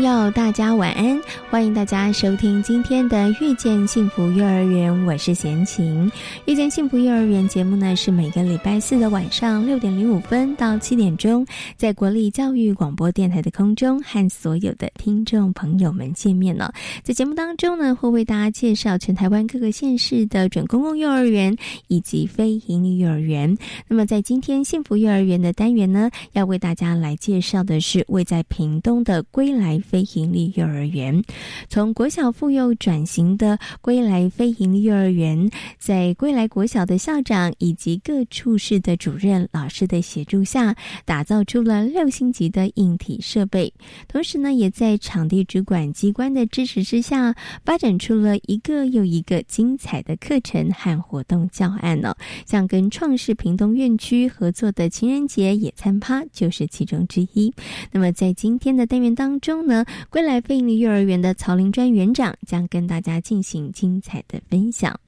要，大家晚安！欢迎大家收听今天的《遇见幸福幼儿园》，我是贤琴。《遇见幸福幼儿园》节目呢，是每个礼拜四的晚上六点零五分到七点钟，在国立教育广播电台的空中和所有的听众朋友们见面了。在节目当中呢，会为大家介绍全台湾各个县市的准公共幼儿园以及非营利幼儿园。那么，在今天幸福幼儿园的单元呢，要为大家来介绍的是位在屏东的归来。非营利幼儿园，从国小妇幼转型的归来非营幼儿园，在归来国小的校长以及各处室的主任老师的协助下，打造出了六星级的硬体设备。同时呢，也在场地主管机关的支持之下，发展出了一个又一个精彩的课程和活动教案呢。像跟创世屏东院区合作的情人节野餐趴就是其中之一。那么在今天的单元当中。呢，归来非营幼儿园的曹林专园长将跟大家进行精彩的分享。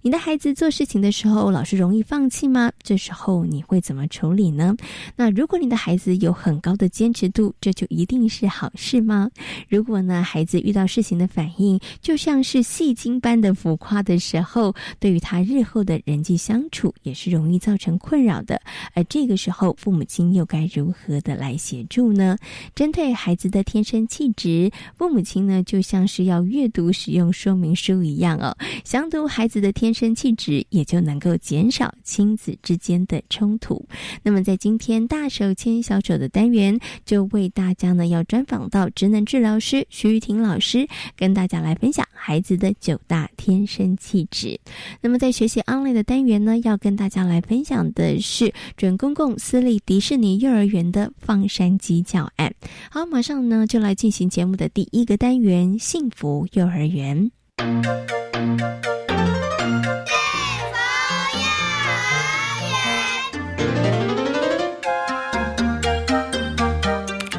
你的孩子做事情的时候，老是容易放弃吗？这时候你会怎么处理呢？那如果你的孩子有很高的坚持度，这就一定是好事吗？如果呢，孩子遇到事情的反应就像是戏精般的浮夸的时候，对于他日后的人际相处也是容易造成困扰的。而这个时候，父母亲又该如何的来协助呢？针对孩子的天生气质，父母亲呢就像是要阅读使用说明书一样哦，详读孩子的天。生气质也就能够减少亲子之间的冲突。那么，在今天大手牵小手的单元，就为大家呢要专访到职能治疗师徐玉婷老师，跟大家来分享孩子的九大天生气质。那么，在学习 online 的单元呢，要跟大家来分享的是准公共私立迪士尼幼儿园的放山鸡教案。好，马上呢就来进行节目的第一个单元——幸福幼儿园。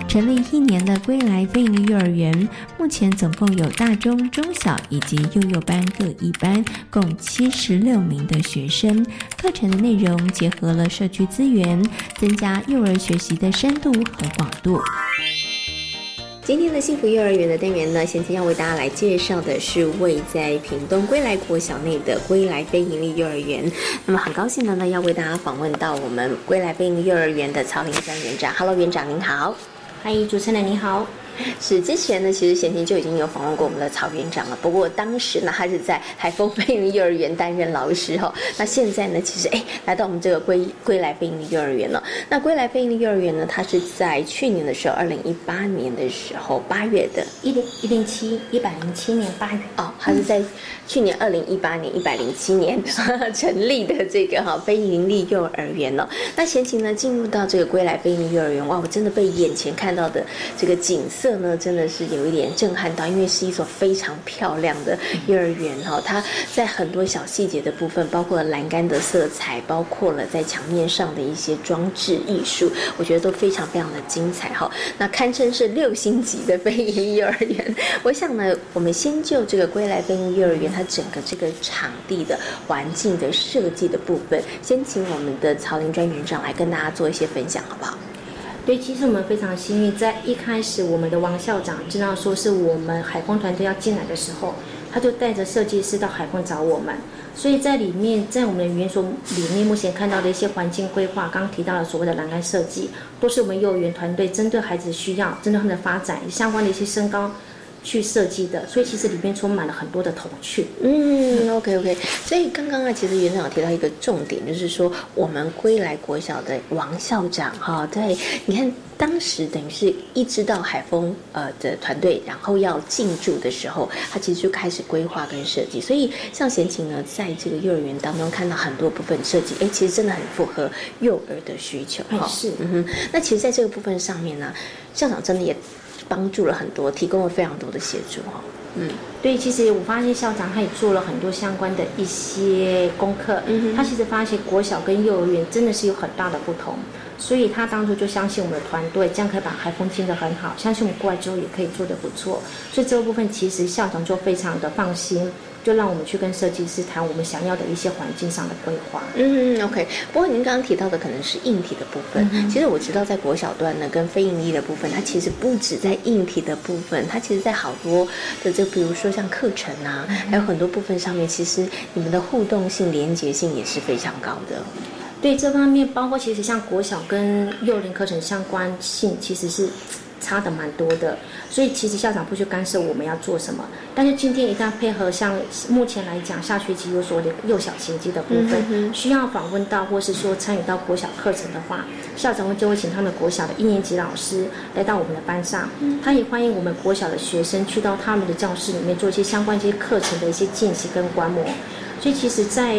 成立一年的归来飞利幼儿园，目前总共有大中、中小以及幼幼班各一班，共七十六名的学生。课程的内容结合了社区资源，增加幼儿学习的深度和广度。今天的幸福幼儿园的单元呢，先天要为大家来介绍的是位在屏东归来国小内的归来非营利幼儿园。那么很高兴的呢，要为大家访问到我们归来非营利幼儿园的曹林山园长。Hello，园长您好。嗨，主持人你好。是之前呢，其实贤婷就已经有访问过我们的曹园长了。不过当时呢，他是在海丰飞鹰幼儿园担任老师哈。那现在呢，其实哎，来到我们这个归归来飞鹰幼儿园了。那归来飞鹰幼儿园呢，它是在去年的时候，二零一八年的时候八月的，一零一零七一百零七年八月哦，它是在去年二零一八年一百零七年 成立的这个哈非盈利幼儿园了。那贤琴呢，进入到这个归来飞鹰幼儿园，哇，我真的被眼前看到的这个景色。这呢真的是有一点震撼到，因为是一所非常漂亮的幼儿园哈，它在很多小细节的部分，包括栏杆的色彩，包括了在墙面上的一些装置艺术，我觉得都非常非常的精彩哈。那堪称是六星级的飞鹰幼儿园。我想呢，我们先就这个归来飞鹰幼儿园它整个这个场地的环境的设计的部分，先请我们的曹林专园长来跟大家做一些分享，好不好？对，其实我们非常幸运，在一开始，我们的王校长知道说是我们海风团队要进来的时候，他就带着设计师到海风找我们。所以在里面，在我们的园所里面，目前看到的一些环境规划，刚刚提到了所谓的栏杆设计，都是我们幼儿园团队针对孩子需要、针对他们的发展相关的一些身高。去设计的，所以其实里面充满了很多的童趣。嗯，OK OK。所以刚刚啊，其实园长有提到一个重点，就是说我们归来国小的王校长哈，对，你看当时等于是一知道海峰呃的团队，然后要进驻的时候，他其实就开始规划跟设计。所以像贤琴呢，在这个幼儿园当中看到很多部分设计，哎，其实真的很符合幼儿的需求哈。是，嗯哼。那其实在这个部分上面呢，校长真的也。帮助了很多，提供了非常多的协助哈。嗯，对，其实我发现校长他也做了很多相关的一些功课。嗯他其实发现国小跟幼儿园真的是有很大的不同，所以他当初就相信我们的团队，这样可以把海风经得很好，相信我们过来之后也可以做得不错。所以这个部分其实校长就非常的放心。就让我们去跟设计师谈我们想要的一些环境上的规划。嗯，OK。不过您刚刚提到的可能是硬体的部分。其实我知道，在国小段呢，跟非盈利的部分，它其实不止在硬体的部分，它其实在好多的这，比如说像课程啊，还有很多部分上面，其实你们的互动性、连结性也是非常高的。对这方面，包括其实像国小跟幼儿园课程相关性，其实是。差的蛮多的，所以其实校长不去干涉我们要做什么。但是今天一旦配合，像目前来讲，下学期有所谓的幼小衔接的部分，需要访问到或是说参与到国小课程的话，校长就会请他们国小的一年级老师来到我们的班上。他也欢迎我们国小的学生去到他们的教室里面做一些相关一些课程的一些见习跟观摩。所以其实，在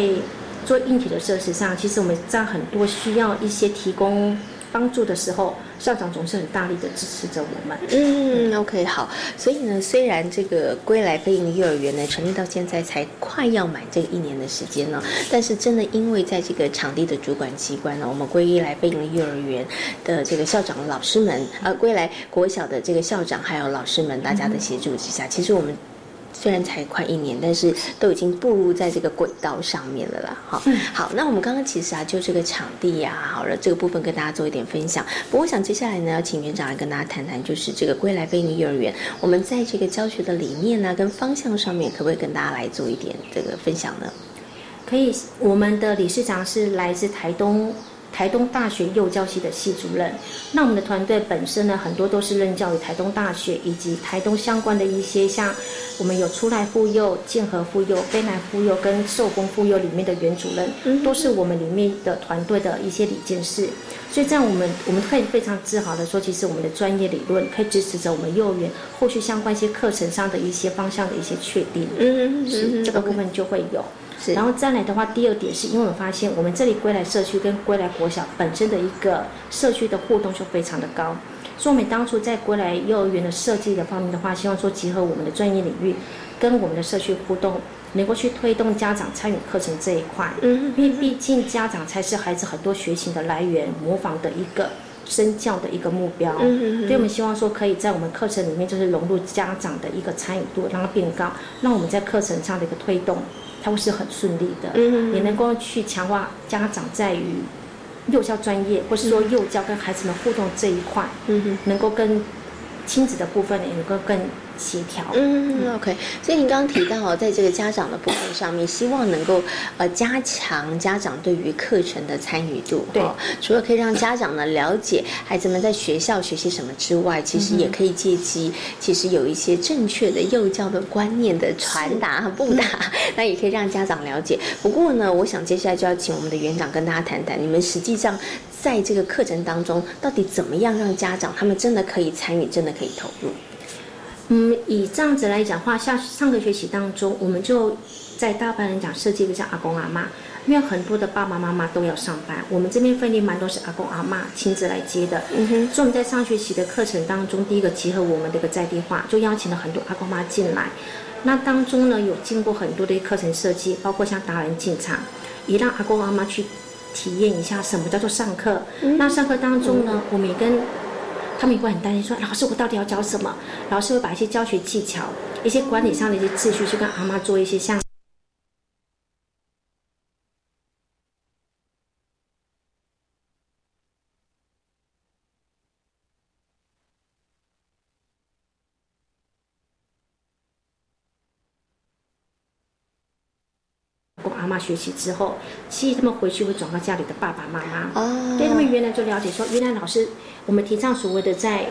做硬体的设施上，其实我们在很多需要一些提供。帮助的时候，校长总是很大力的支持着我们。嗯，OK，好。所以呢，虽然这个归来飞营幼儿园呢成立到现在才快要满这一年的时间呢，但是真的因为在这个场地的主管机关呢，我们归来飞营幼儿园的这个校长老师们，呃，归来国小的这个校长还有老师们大家的协助之下，其实我们。虽然才快一年，但是都已经步入在这个轨道上面了啦。好，好，那我们刚刚其实啊，就这个场地呀，好了，这个部分跟大家做一点分享。不过，我想接下来呢，要请园长来跟大家谈谈，就是这个归来飞尼幼儿园，我们在这个教学的理念呢，跟方向上面，可不可以跟大家来做一点这个分享呢？可以，我们的理事长是来自台东。台东大学幼教系的系主任，那我们的团队本身呢，很多都是任教于台东大学以及台东相关的一些，像我们有出来妇幼、建和妇幼、飞来妇幼跟寿丰妇幼里面的原主任，都是我们里面的团队的一些理件事。所以这样，我们我们可以非常自豪的说，其实我们的专业理论可以支持着我们幼儿园后续相关一些课程上的一些方向的一些确定。嗯，是这个部分就会有。然后再来的话，第二点是因为我发现我们这里归来社区跟归来国小本身的一个社区的互动就非常的高，所以我们当初在归来幼儿园的设计的方面的话，希望说结合我们的专业领域跟我们的社区互动，能够去推动家长参与课程这一块。嗯，因为毕竟家长才是孩子很多学习的来源，模仿的一个身教的一个目标。嗯所以我们希望说可以在我们课程里面就是融入家长的一个参与度，让它变高，让我们在课程上的一个推动。它会是很顺利的，也能够去强化家长在于幼教专业，或是说幼教跟孩子们互动这一块，能够跟亲子的部分也能够更。协调，嗯，OK。所以您刚刚提到，在这个家长的部分上面，希望能够呃加强家长对于课程的参与度。对，除了可以让家长呢了解孩子们在学校学习什么之外，其实也可以借机，其实有一些正确的幼教的观念的传达和布达，那也可以让家长了解。不过呢，我想接下来就要请我们的园长跟大家谈谈，你们实际上在这个课程当中，到底怎么样让家长他们真的可以参与，真的可以投入。嗯，以这样子来讲话，下上个学期当中，我们就在大班来讲设计一个叫阿公阿妈，因为很多的爸爸妈妈都要上班，我们这边分例蛮多是阿公阿妈亲自来接的。嗯哼，所以我们在上学期的课程当中，第一个结合我们这个在地化，就邀请了很多阿公妈进来。那当中呢，有经过很多的课程设计，包括像达人进场，也让阿公阿妈去体验一下什么叫做上课。那上课当中呢，我们也跟他们也会很担心，说老师我到底要教什么？老师会把一些教学技巧、一些管理上的一些秩序，去跟阿妈做一些像。阿妈学习之后，其实他们回去会转到家里的爸爸妈妈，哦，对他们原来就了解说，原来老师我们提倡所谓的在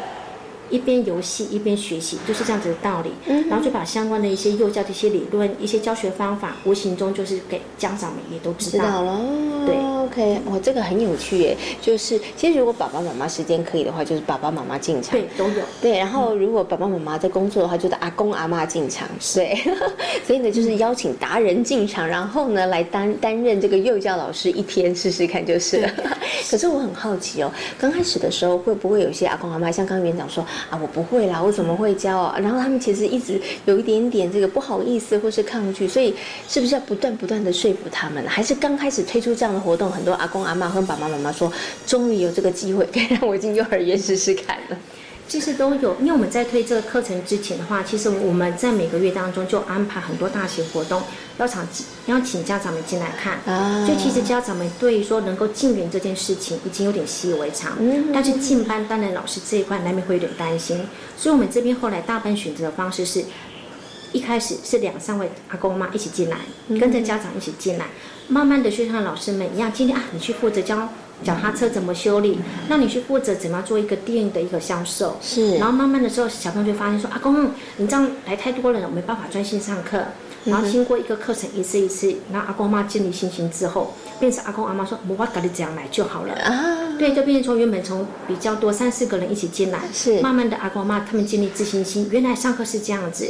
一边游戏一边学习，就是这样子的道理。然后就把相关的一些幼教的一些理论、一些教学方法，无形中就是给家长们也都知道了。对，OK，哇，这个很有趣耶。就是其实如果爸爸妈妈时间可以的话，就是爸爸妈妈进场，对，都有。对，然后如果爸爸妈妈在工作的话，就是阿公阿妈进场。对，所以呢，就是邀请达人进场，然后呢来担担任这个幼教老师一天试试看就是了。可是我很好奇哦，刚开始的时候会不会有些阿公阿妈像刚刚园长说啊，我不会啦，我怎么会教啊？然后他们其实一直有一点点这个不好意思或是抗拒，所以是不是要不断不断的说服他们？还是刚开始推出这样的活动，很多阿公阿妈跟爸爸妈妈说，终于有这个机会可以让我进幼儿园试试看了。其实都有，因为我们在推这个课程之前的话，其实我们在每个月当中就安排很多大型活动，邀请邀请家长们进来看。啊，所以其实家长们对于说能够进园这件事情已经有点习以为常。嗯，但是进班当然老师这一块难免会有点担心，所以我们这边后来大班选择的方式是，一开始是两三位阿公妈一起进来，跟着家长一起进来，慢慢的就像老师们一样，今天啊，你去负责教。脚踏车怎么修理？那你去负责怎么样做一个店的一个销售？是。然后慢慢的时候，小朋友就发现说：“阿公，你这样来太多人了，我没办法专心上课。”然后经过一个课程一次一次，然后阿公妈建立信心之后，变成阿公阿妈说：“我把你这样来就好了。”啊。对，就变成从原本从比较多三四个人一起进来，是。慢慢的阿公阿妈他们建立自信心，原来上课是这样子，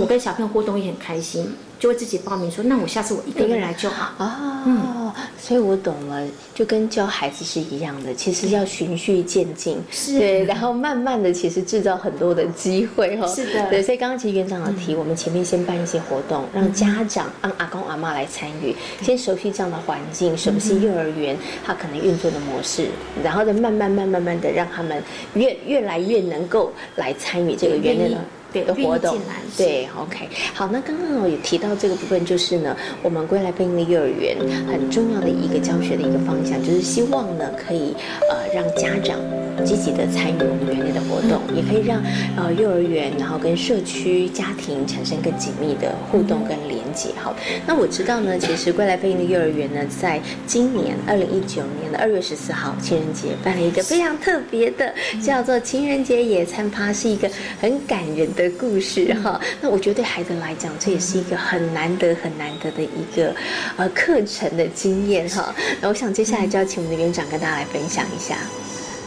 我跟小朋友互动也很开心。就会自己报名说，那我下次我一个人来就好。啊。嗯，所以我懂了，就跟教孩子是一样的，其实要循序渐进，是，对，然后慢慢的，其实制造很多的机会哈。是的，对，所以刚刚其实园长有提，我们前面先办一些活动，让家长让阿公阿妈来参与，先熟悉这样的环境，熟悉幼儿园他可能运作的模式，然后再慢慢慢慢慢的让他们越越来越能够来参与这个园内的。的活动，对，OK，好，那刚刚我也提到这个部分，就是呢，我们归来贝音的幼儿园很重要的一个教学的一个方向，就是希望呢，可以呃让家长积极的参与我们园内的活动，也可以让呃幼儿园然后跟社区家庭产生更紧密的互动跟连接。好，那我知道呢，其实归来贝音的幼儿园呢，在今年二零一九年的二月十四号情人节办了一个非常特别的，叫做情人节野餐趴，是一个很感人。的故事哈，那我觉得对孩子来讲，这也是一个很难得、很难得的一个呃课程的经验哈。那我想接下来就要请我们的园长跟大家来分享一下。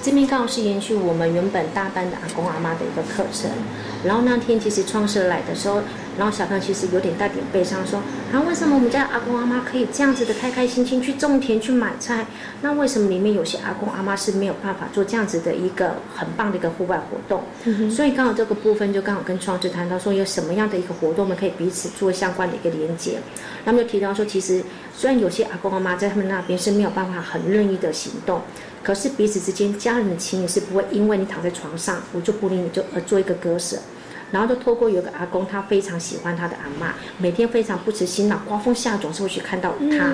这边刚好是延续我们原本大班的阿公阿妈的一个课程，然后那天其实创设来的时候。然后小朋友其实有点带点悲伤，说啊，为什么我们家阿公阿妈可以这样子的开开心心去种田去买菜？那为什么里面有些阿公阿妈是没有办法做这样子的一个很棒的一个户外活动？所以刚好这个部分就刚好跟创智谈到说，有什么样的一个活动，我们可以彼此做相关的一个连接。他们就提到说，其实虽然有些阿公阿妈在他们那边是没有办法很任意的行动，可是彼此之间家人的情谊是不会因为你躺在床上，我就不理你就而做一个割舍。然后就透过有个阿公，他非常喜欢他的阿妈，每天非常不辞辛劳，刮风下总是会去看到他。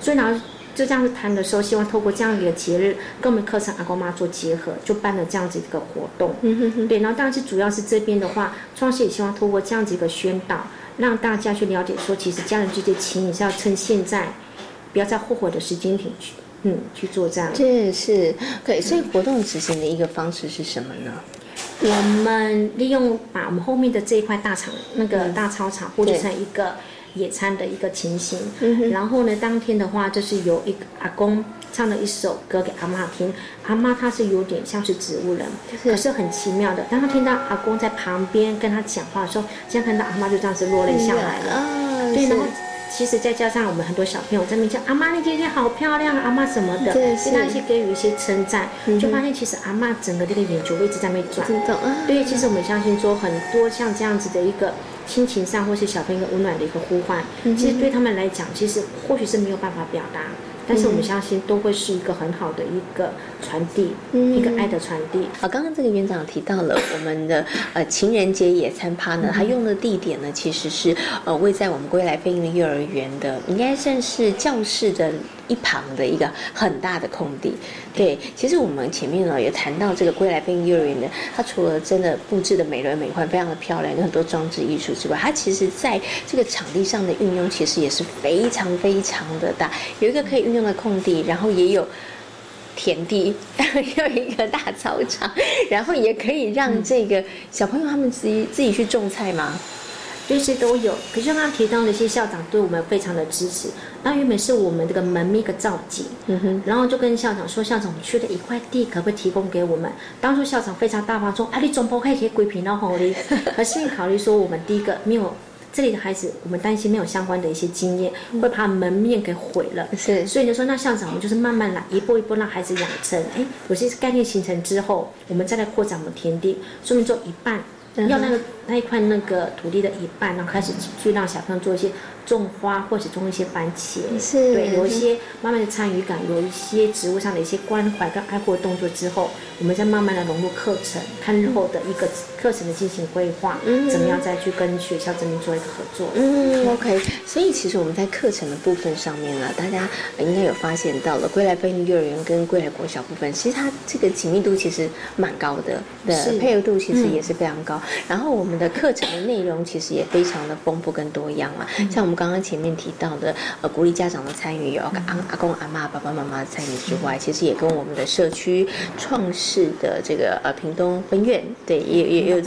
所以然后就这样子谈的时候，希望透过这样一个节日，跟我们课程阿公妈做结合，就办了这样子一个活动。对，然后当然是主要是这边的话，创始也希望透过这样子一个宣导，让大家去了解说，其实家人之间情谊是要趁现在，不要在后悔的时间点去，嗯，去做这样。这是可以，所以活动执行的一个方式是什么呢？我们利用把我们后面的这一块大场，那个大操场布置成一个野餐的一个情形。然后呢，当天的话就是有一个阿公唱了一首歌给阿妈听，阿妈她是有点像是植物人，可是很奇妙的。当她听到阿公在旁边跟她讲话的时候，现在看到阿妈就这样子落泪下来了。对，然后。其实再加上我们很多小朋友在那边叫阿妈，你今天好漂亮，阿妈什么的，对他一些给予一些称赞，就发现其实阿妈整个这个眼球一直在那边转。对，其实我们相信说很多像这样子的一个亲情上或是小朋友温暖的一个呼唤，其实对他们来讲，其实或许是没有办法表达。但是我们相信都会是一个很好的一个传递，一个爱的传递。好，刚刚这个园长提到了我们的呃情人节野餐趴呢，他用的地点呢其实是呃位在我们归来飞鹰幼儿园的，应该算是教室的。一旁的一个很大的空地，对，其实我们前面呢也谈到这个归来飞幼儿园的，它除了真的布置的美轮美奂、非常的漂亮，有很多装置艺术之外，它其实在这个场地上的运用其实也是非常非常的大，有一个可以运用的空地，然后也有田地，有一个大操场，然后也可以让这个小朋友他们自己自己去种菜吗？这些都有。可是刚刚提到的一些校长对我们非常的支持。那原本是我们这个门面一个造景，嗯哼，然后就跟校长说，校长，我们缺的一块地，可不可以提供给我们？当初校长非常大方说，啊，你总不可以给鬼平到红的。可是考虑说，我们第一个没有。这里的孩子，我们担心没有相关的一些经验，会把门面给毁了。是，所以就说，那校长，我们就是慢慢来，一步一步让孩子养成。哎，有些概念形成之后，我们再来扩展我们田地，说明做一半，要那个那一块那个土地的一半，然后开始去让小朋友做一些。种花或者种一些番茄，是对，有一些慢慢的参与感，有一些植物上的一些关怀跟爱护的动作之后，我们再慢慢的融入课程，看日后的一个课程的进行规划，怎么样再去跟学校这边做一个合作。嗯，OK。所以其实我们在课程的部分上面呢，大家应该有发现到了，归来飞利幼儿园跟归来国小部分，其实它这个紧密度其实蛮高的，的配合度其实也是非常高。然后我们的课程的内容其实也非常的丰富跟多样啊，像我们。刚刚前面提到的，呃，鼓励家长的参与，有阿阿公阿妈、爸爸妈妈的参与之外，其实也跟我们的社区创世的这个呃屏东分院，对，也也有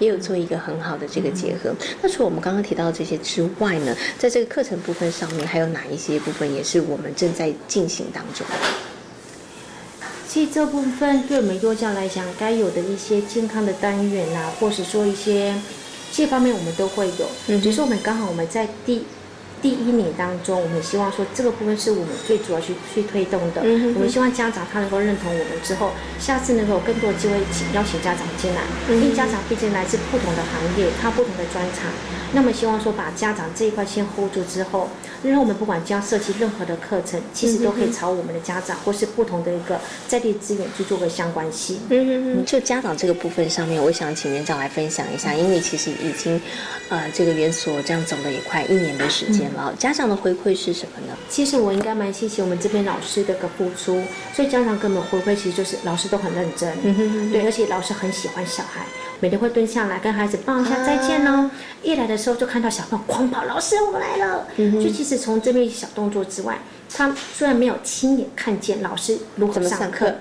也有做一个很好的这个结合。那除了我们刚刚提到这些之外呢，在这个课程部分上面，还有哪一些部分也是我们正在进行当中？其实这部分对我们幼教来讲，该有的一些健康的单元啊，或是说一些这方面，我们都会有。嗯只是我们刚好我们在第。第一年当中，我们希望说这个部分是我们最主要去去推动的。我们希望家长他能够认同我们之后，下次能够有更多的机会请邀请家长进来，因为家长毕竟来自不同的行业，他不同的专长。那么希望说把家长这一块先 hold 住之后，因为我们不管将设计任何的课程，其实都可以朝我们的家长或是不同的一个在地资源去做个相关性。嗯嗯嗯。就家长这个部分上面，我想请园长来分享一下，因为其实已经，呃，这个园所这样走了也快一年的时间了。家长的回馈是什么呢？其实我应该蛮谢谢我们这边老师的个付出，所以家长给我们回馈其实就是老师都很认真，对，而且老师很喜欢小孩，每天会蹲下来跟孩子抱一下再见哦。一来的时候就看到小朋友狂跑，老师我来了。嗯就其实从这边小动作之外，他虽然没有亲眼看见老师如何上课，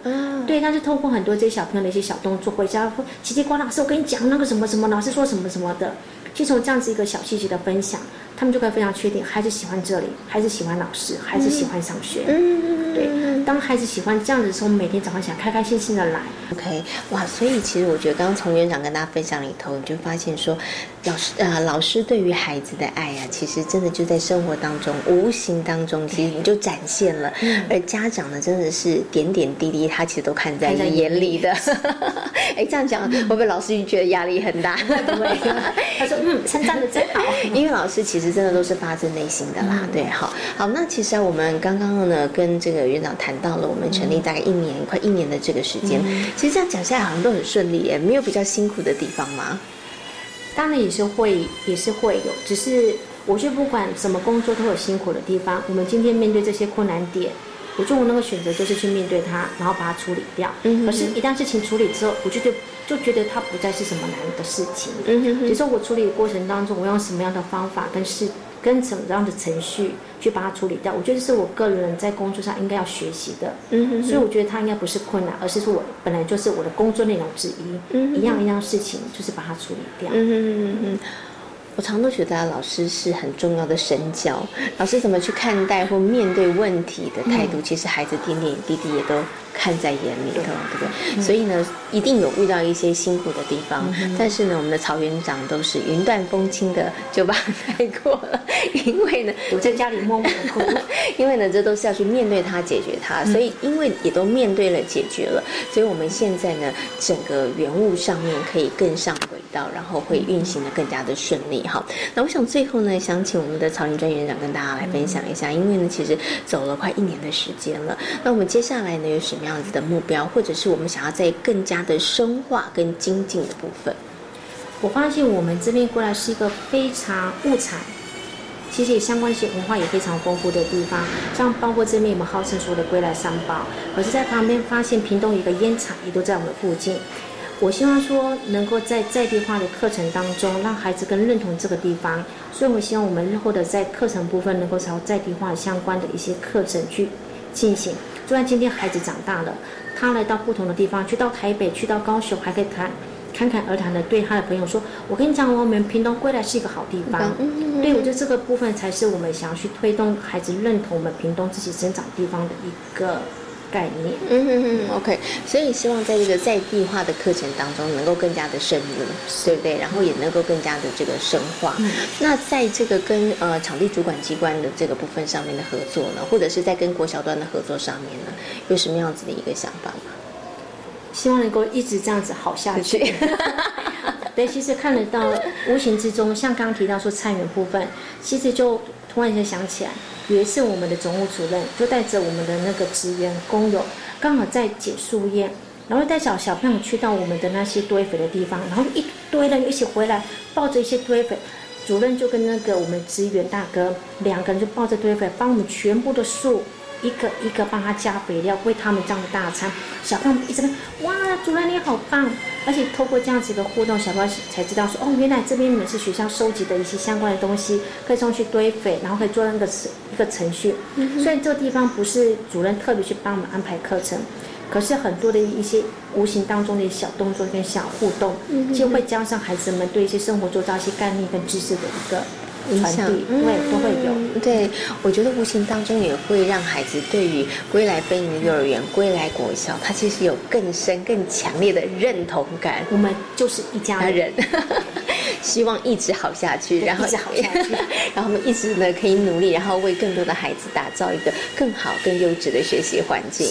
对，但是通过很多这些小朋友的一些小动作，回家会叽叽呱老师我跟你讲那个什么什么，老师说什么什么的，就从这样子一个小细节的分享。他们就可以非常确定，孩子喜欢这里，孩子喜欢老师，孩子喜欢上学。嗯，对。当孩子喜欢这样子的时候，每天早上想开开心心的来。OK，哇，所以其实我觉得刚刚从园长跟大家分享里头，你就发现说，老师呃，老师对于孩子的爱啊，其实真的就在生活当中、无形当中，其实你就展现了。而家长呢，真的是点点滴滴，他其实都看在眼里的。哎，这样讲会不会老师就觉得压力很大？不会，他说嗯，称赞的真好。音乐老师其实。真的都是发自内心的啦，对，好，好，那其实啊，我们刚刚呢跟这个院长谈到了，我们成立大概一年，快一年的这个时间，其实这样讲下来好像都很顺利耶，没有比较辛苦的地方吗？当然也是会，也是会有，只是我觉得不管什么工作都有辛苦的地方，我们今天面对这些困难点。我觉得我那个选择就是去面对它，然后把它处理掉。嗯可是，一旦事情处理之后，我就就就觉得它不再是什么难的事情。嗯哼。哼。只是，我处理的过程当中，我用什么样的方法跟事跟怎么样的程序去把它处理掉，我觉得是我个人在工作上应该要学习的。嗯哼。所以我觉得它应该不是困难，而是说我本来就是我的工作内容之一。嗯。一样一样事情，就是把它处理掉。嗯哼哼哼。我常都觉得老师是很重要的神教，老师怎么去看待或面对问题的态度，其实孩子点点滴滴也都。看在眼里头，对不对？所以呢，一定有遇到一些辛苦的地方，但是呢，我们的曹园长都是云淡风轻的就把它带过了。因为呢，我在家里默默的哭，因为呢，这都是要去面对它、解决它。所以，因为也都面对了、解决了，所以我们现在呢，整个原物上面可以更上轨道，然后会运行的更加的顺利。哈，那我想最后呢，想请我们的曹林专园长跟大家来分享一下，因为呢，其实走了快一年的时间了，那我们接下来呢，有什么样？子的目标，或者是我们想要在更加的深化跟精进的部分。我发现我们这边过来是一个非常物产，其实也相关一些文化也非常丰富的地方。像包括这边我们号称说的归来三宝，可是在旁边发现屏东一个烟厂也都在我们附近。我希望说能够在在地化的课程当中，让孩子更认同这个地方。所以我希望我们日后的在课程部分能够朝在地化相关的一些课程去进行。就算今天孩子长大了，他来到不同的地方，去到台北，去到高雄，还可以谈。侃侃而谈的对他的朋友说：“我跟你讲，我们屏东归来是一个好地方。”对，我觉得这个部分才是我们想要去推动孩子认同我们屏东自己生长地方的一个。概念，嗯嗯嗯，OK，所以希望在这个在地化的课程当中，能够更加的深入，对不对？然后也能够更加的这个深化。那在这个跟呃场地主管机关的这个部分上面的合作呢，或者是在跟国小端的合作上面呢，有什么样子的一个想法吗？希望能够一直这样子好下去。对，其实看得到无形之中，像刚刚提到说菜园部分，其实就突然间想起来。有一次，我们的总务主任就带着我们的那个职员工友，刚好在捡树叶，然后带小小朋友去到我们的那些堆肥的地方，然后一堆人一起回来，抱着一些堆肥，主任就跟那个我们职员大哥两个人就抱着堆肥，帮我们全部的树。一个一个帮他加肥料，喂他们这样的大餐，小朋友一直问：哇，主任你好棒！而且透过这样子一个互动，小朋友才知道说：哦，原来这边你们是学校收集的一些相关的东西，可以送去堆肥，然后可以做那个一个程序。所以这个地方不是主任特别去帮我们安排课程，可是很多的一些无形当中的小动作跟小互动，就会加上孩子们对一些生活做到一些概念跟知识的一个。影响对都会有，对我觉得无形当中也会让孩子对于归来飞营的幼儿园、归来国校，他其实有更深、更强烈的认同感。我们就是一家人，希望一直好下去，然后一直好下去，然后我们一直呢可以努力，然后为更多的孩子打造一个更好、更优质的学习环境。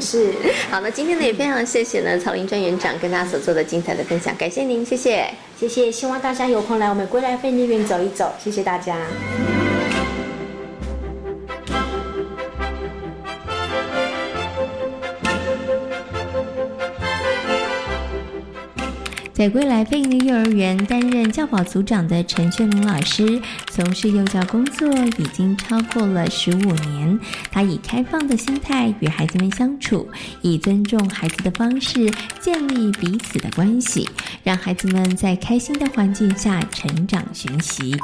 是 好，那今天呢也非常谢谢呢曹林专园长跟大家所做的精彩的分享，感谢您，谢谢。谢谢，希望大家有空来我们归来飞利园走一走。谢谢大家。在归来飞鹰的幼儿园担任教保组长的陈炫玲老师，从事幼教工作已经超过了十五年。他以开放的心态与孩子们相处，以尊重孩子的方式建立彼此的关系，让孩子们在开心的环境下成长学习。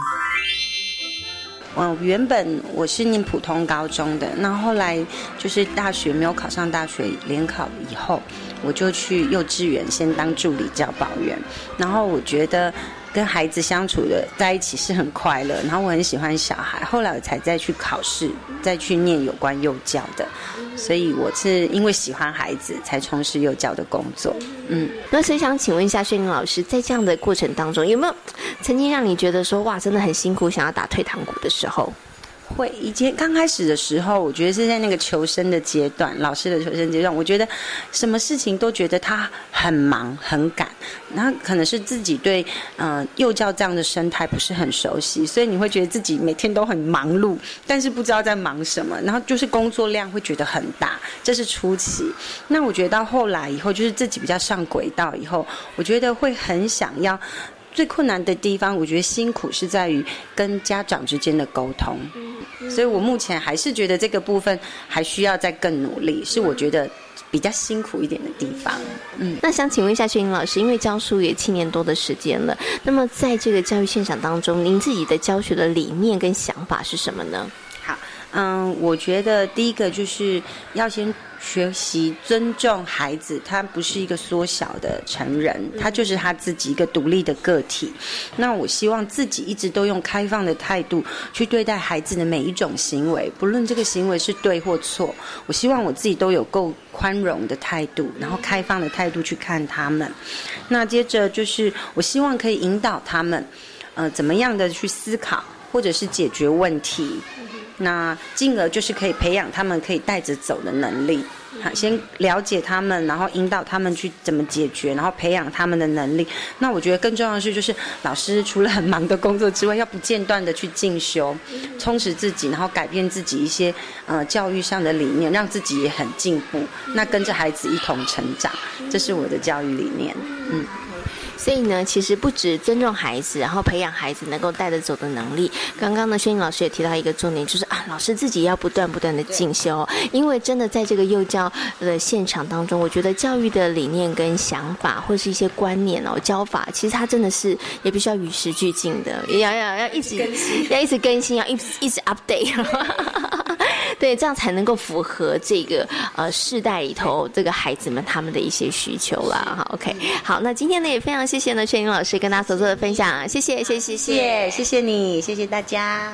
我原本我是念普通高中的，那后来就是大学没有考上大学联考以后，我就去幼稚园先当助理教保员，然后我觉得。跟孩子相处的在一起是很快乐，然后我很喜欢小孩，后来我才再去考试，再去念有关幼教的，所以我是因为喜欢孩子才从事幼教的工作。嗯，那所以想请问一下薛宁老师，在这样的过程当中，有没有曾经让你觉得说哇，真的很辛苦，想要打退堂鼓的时候？会以前刚开始的时候，我觉得是在那个求生的阶段，老师的求生阶段，我觉得什么事情都觉得他很忙很赶，然后可能是自己对嗯幼教这样的生态不是很熟悉，所以你会觉得自己每天都很忙碌，但是不知道在忙什么，然后就是工作量会觉得很大，这是初期。那我觉得到后来以后，就是自己比较上轨道以后，我觉得会很想要。最困难的地方，我觉得辛苦是在于跟家长之间的沟通，所以我目前还是觉得这个部分还需要再更努力，是我觉得比较辛苦一点的地方。嗯，那想请问一下薛英老师，因为教书也七年多的时间了，那么在这个教育现场当中，您自己的教学的理念跟想法是什么呢？好，嗯，我觉得第一个就是要先。学习尊重孩子，他不是一个缩小的成人，他就是他自己一个独立的个体。那我希望自己一直都用开放的态度去对待孩子的每一种行为，不论这个行为是对或错。我希望我自己都有够宽容的态度，然后开放的态度去看他们。那接着就是我希望可以引导他们，呃，怎么样的去思考，或者是解决问题。那进而就是可以培养他们可以带着走的能力，好，先了解他们，然后引导他们去怎么解决，然后培养他们的能力。那我觉得更重要的是，就是老师除了很忙的工作之外，要不间断的去进修，充实自己，然后改变自己一些呃教育上的理念，让自己也很进步。那跟着孩子一同成长，这是我的教育理念，嗯。所以呢，其实不止尊重孩子，然后培养孩子能够带得走的能力。刚刚呢，轩颖老师也提到一个重点，就是啊，老师自己要不断不断的进修，因为真的在这个幼教的现场当中，我觉得教育的理念跟想法，或是一些观念哦，教法，其实它真的是也必须要与时俱进的，要要要一直要一直更新，要一直一直 update。对，这样才能够符合这个呃世代里头这个孩子们他们的一些需求啦。好，OK，好，那今天呢也非常谢谢呢轩宁老师跟大家所做的分享，谢谢，谢谢，谢谢，谢谢你，谢谢大家。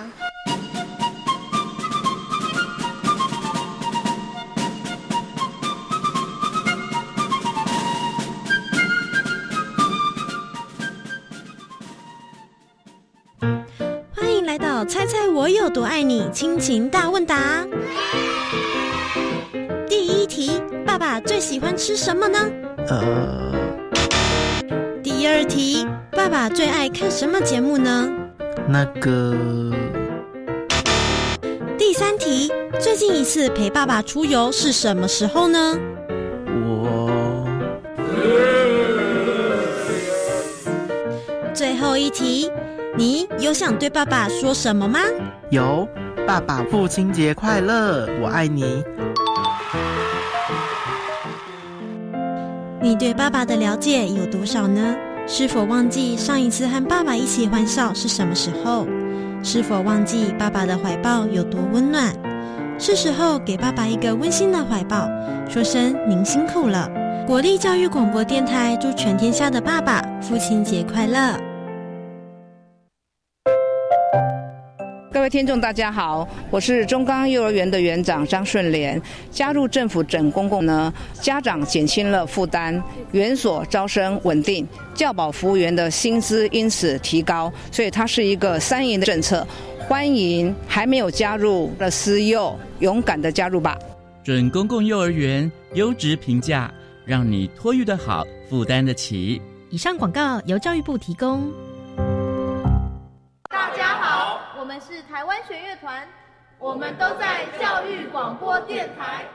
我有多爱你？亲情大问答。第一题，爸爸最喜欢吃什么呢？呃。第二题，爸爸最爱看什么节目呢？那个。第三题，最近一次陪爸爸出游是什么时候呢？我。最后一题。你有想对爸爸说什么吗？有，爸爸父亲节快乐，我爱你。你对爸爸的了解有多少呢？是否忘记上一次和爸爸一起欢笑是什么时候？是否忘记爸爸的怀抱有多温暖？是时候给爸爸一个温馨的怀抱，说声您辛苦了。国立教育广播电台祝全天下的爸爸父亲节快乐。各位听众，大家好，我是中钢幼儿园的园长张顺莲。加入政府整公共呢，家长减轻了负担，园所招生稳定，教保服务员的薪资因此提高，所以它是一个三赢的政策。欢迎还没有加入的私幼，勇敢的加入吧！准公共幼儿园优质评价，让你托育的好，负担得起。以上广告由教育部提供。台湾弦乐团，我们都在教育广播电台。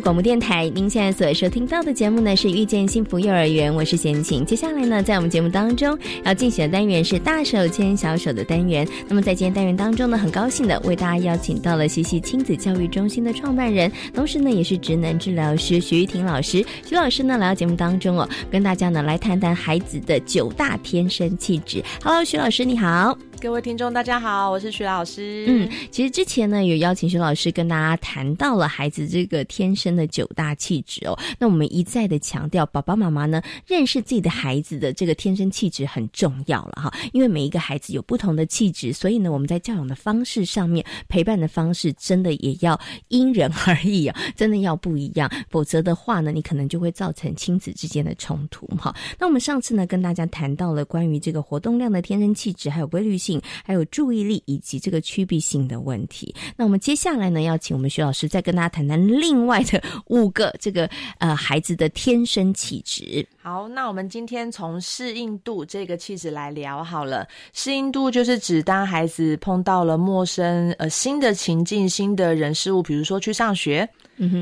广播电台，您现在所收听到的节目呢是遇见幸福幼儿园，我是贤琴。接下来呢，在我们节目当中要进行的单元是大手牵小手的单元。那么在今天单元当中呢，很高兴的为大家邀请到了西西亲子教育中心的创办人，同时呢也是职能治疗师徐玉婷老师。徐老师呢来到节目当中哦，跟大家呢来谈谈孩子的九大天生气质。Hello，徐老师你好。各位听众，大家好，我是徐老师。嗯，其实之前呢，有邀请徐老师跟大家谈到了孩子这个天生的九大气质哦。那我们一再的强调，爸爸妈妈呢认识自己的孩子的这个天生气质很重要了哈。因为每一个孩子有不同的气质，所以呢，我们在教养的方式上面，陪伴的方式真的也要因人而异啊，真的要不一样。否则的话呢，你可能就会造成亲子之间的冲突哈。那我们上次呢，跟大家谈到了关于这个活动量的天生气质，还有规律性。还有注意力以及这个趋避性的问题。那我们接下来呢，要请我们徐老师再跟大家谈谈另外的五个这个呃孩子的天生气质。好，那我们今天从适应度这个气质来聊好了。适应度就是指当孩子碰到了陌生呃新的情境、新的人事物，比如说去上学。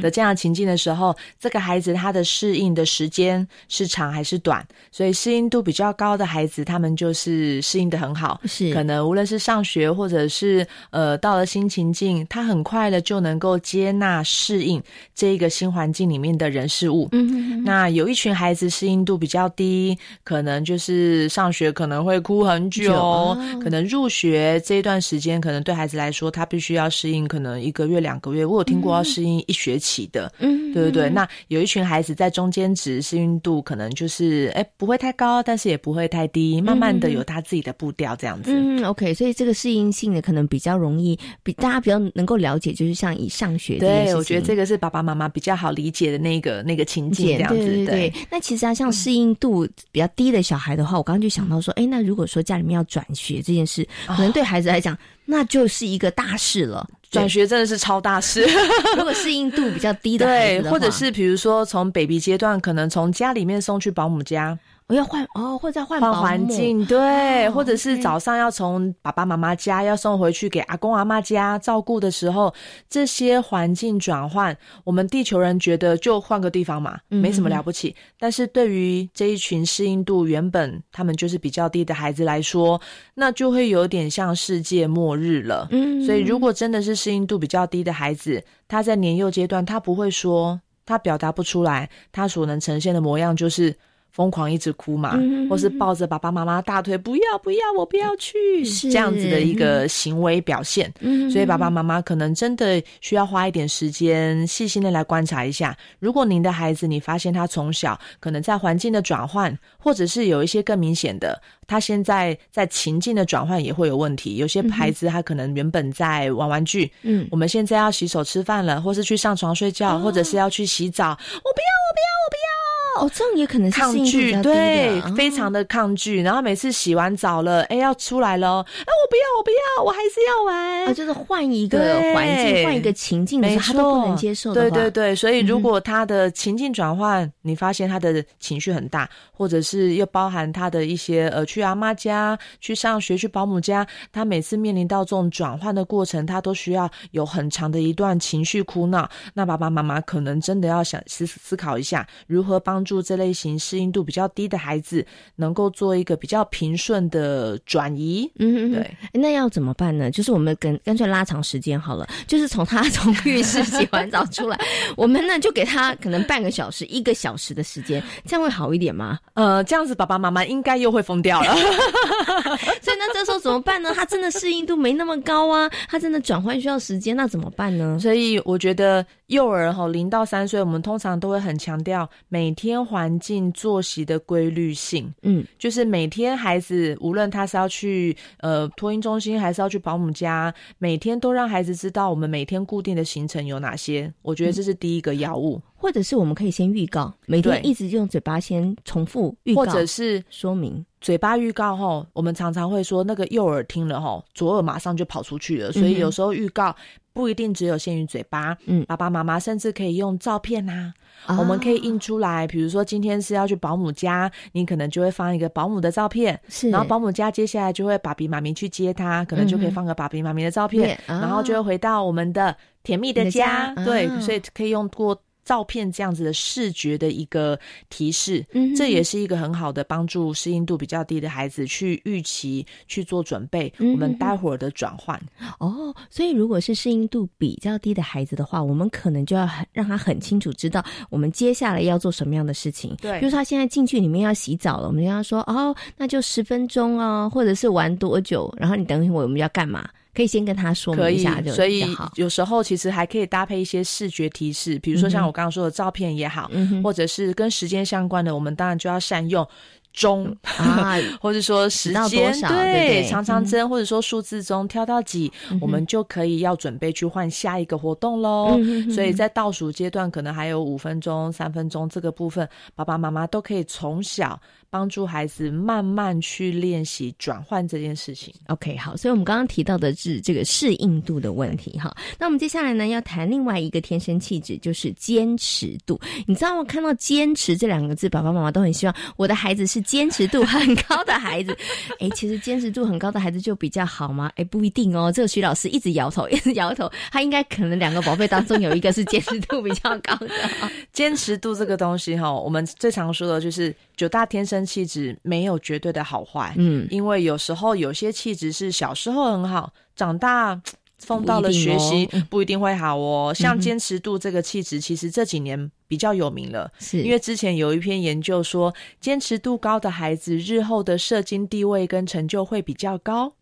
的这样情境的时候，这个孩子他的适应的时间是长还是短？所以适应度比较高的孩子，他们就是适应的很好。是可能无论是上学或者是呃到了新情境，他很快的就能够接纳适应这一个新环境里面的人事物。嗯，那有一群孩子适应度比较低，可能就是上学可能会哭很久，可能入学这一段时间，可能对孩子来说，他必须要适应，可能一个月两个月。我有听过要适应一。学期的，嗯，对对对。那有一群孩子在中间值适应度可能就是哎不会太高，但是也不会太低，慢慢的有他自己的步调这样子。嗯，OK。所以这个适应性的可能比较容易，比大家比较能够了解，就是像以上学对，我觉得这个是爸爸妈妈比较好理解的那个那个情景这样子。对对对。那其实啊，像适应度比较低的小孩的话，我刚刚就想到说，哎，那如果说家里面要转学这件事，可能对孩子来讲。那就是一个大事了，转学真的是超大事。如果适应度比较低的对，或者是比如说从 baby 阶段，可能从家里面送去保姆家。我要换哦，或者换换环境，对，或者是早上要从爸爸妈妈家要送回去给阿公阿妈家照顾的时候，这些环境转换，我们地球人觉得就换个地方嘛，没什么了不起。但是对于这一群适应度原本他们就是比较低的孩子来说，那就会有点像世界末日了。嗯，所以如果真的是适应度比较低的孩子，他在年幼阶段，他不会说，他表达不出来，他所能呈现的模样就是。疯狂一直哭嘛，或是抱着爸爸妈妈大腿，不要不要，我不要去，这样子的一个行为表现。所以爸爸妈妈可能真的需要花一点时间，细心的来观察一下。如果您的孩子，你发现他从小可能在环境的转换，或者是有一些更明显的，他现在在情境的转换也会有问题。有些孩子他可能原本在玩玩具，嗯，我们现在要洗手吃饭了，或是去上床睡觉，或者是要去洗澡，我不要，我不要，我不要。哦，这样也可能是抗拒，对，非常的抗拒。然后每次洗完澡了，哎，要出来了，啊，我不要，我不要，我还是要玩。啊，就是换一个环境，换一个情境的时候，他都不能接受。对对对，所以如果他的情境转换，你发现他的情绪很大，或者是又包含他的一些呃，去阿妈家、去上学、去保姆家，他每次面临到这种转换的过程，他都需要有很长的一段情绪哭闹。那爸爸妈妈可能真的要想思思考一下，如何帮。助这类型适应度比较低的孩子，能够做一个比较平顺的转移。嗯，对。那要怎么办呢？就是我们跟干脆拉长时间好了，就是从他 从浴室洗完澡出来，我们呢就给他可能半个小时、一个小时的时间，这样会好一点吗？呃，这样子爸爸妈妈应该又会疯掉了。所以那这时候怎么办呢？他真的适应度没那么高啊，他真的转换需要时间，那怎么办呢？所以我觉得幼儿哈零到三岁，我们通常都会很强调每天。环境作息的规律性，嗯，就是每天孩子无论他是要去呃托婴中心，还是要去保姆家，每天都让孩子知道我们每天固定的行程有哪些。我觉得这是第一个要务，或者是我们可以先预告，每天一直用嘴巴先重复预告，或者是说明嘴巴预告吼，我们常常会说那个右耳听了吼，左耳马上就跑出去了，所以有时候预告不一定只有限于嘴巴，嗯，爸爸妈妈甚至可以用照片呐。我们可以印出来，比如说今天是要去保姆家，你可能就会放一个保姆的照片，是，然后保姆家接下来就会爸比妈咪去接他，可能就可以放个爸比妈咪的照片，然后就会回到我们的甜蜜的家，对，所以可以用过。照片这样子的视觉的一个提示，这也是一个很好的帮助适应度比较低的孩子去预期去做准备。我们待会儿的转换哦，所以如果是适应度比较低的孩子的话，我们可能就要很让他很清楚知道我们接下来要做什么样的事情。对，比如说他现在进去里面要洗澡了，我们跟他说哦，那就十分钟哦，或者是玩多久，然后你等一会我们要干嘛？可以先跟他说明一下，所以有时候其实还可以搭配一些视觉提示，比如说像我刚刚说的照片也好，或者是跟时间相关的，我们当然就要善用。钟啊，或者说时间对，长长针，或者说数字中跳到几，我们就可以要准备去换下一个活动喽。所以在倒数阶段，可能还有五分钟、三分钟这个部分，爸爸妈妈都可以从小帮助孩子慢慢去练习转换这件事情。OK，好，所以我们刚刚提到的是这个适应度的问题哈。那我们接下来呢，要谈另外一个天生气质，就是坚持度。你知道我？看到“坚持”这两个字，爸爸妈妈都很希望我的孩子是。坚持度很高的孩子，哎，其实坚持度很高的孩子就比较好吗？哎，不一定哦。这个徐老师一直摇头，一直摇头。他应该可能两个宝贝当中有一个是坚持度比较高的。坚持度这个东西哈，我们最常说的就是九大天生气质没有绝对的好坏。嗯，因为有时候有些气质是小时候很好，长大。放到了学习不一定会好哦，像坚持度这个气质，其实这几年比较有名了，是因为之前有一篇研究说，坚持度高的孩子日后的社经地位跟成就会比较高。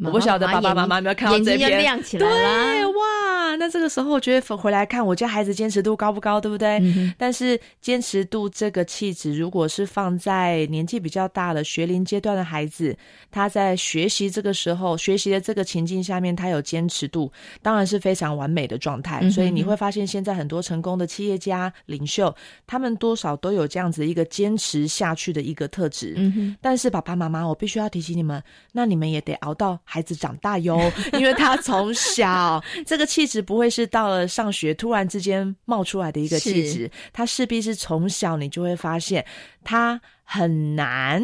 我不晓得爸爸妈妈有没有看到这篇？对哇，那这个时候我觉得回来看我家孩子坚持度高不高，对不对？但是坚持度这个气质，如果是放在年纪比较大的学龄阶段的孩子，他在学习这个时候学习的这个情境下面，他有坚持度，当然是非常完美的状态。所以你会发现，现在很多成功的企业家领袖，他们多少都有这样子一个坚持下去的一个特质。但是爸爸妈妈，我必须要提醒你们，那你们也得熬到。孩子长大哟，因为他从小 这个气质不会是到了上学突然之间冒出来的一个气质，他势必是从小你就会发现他很难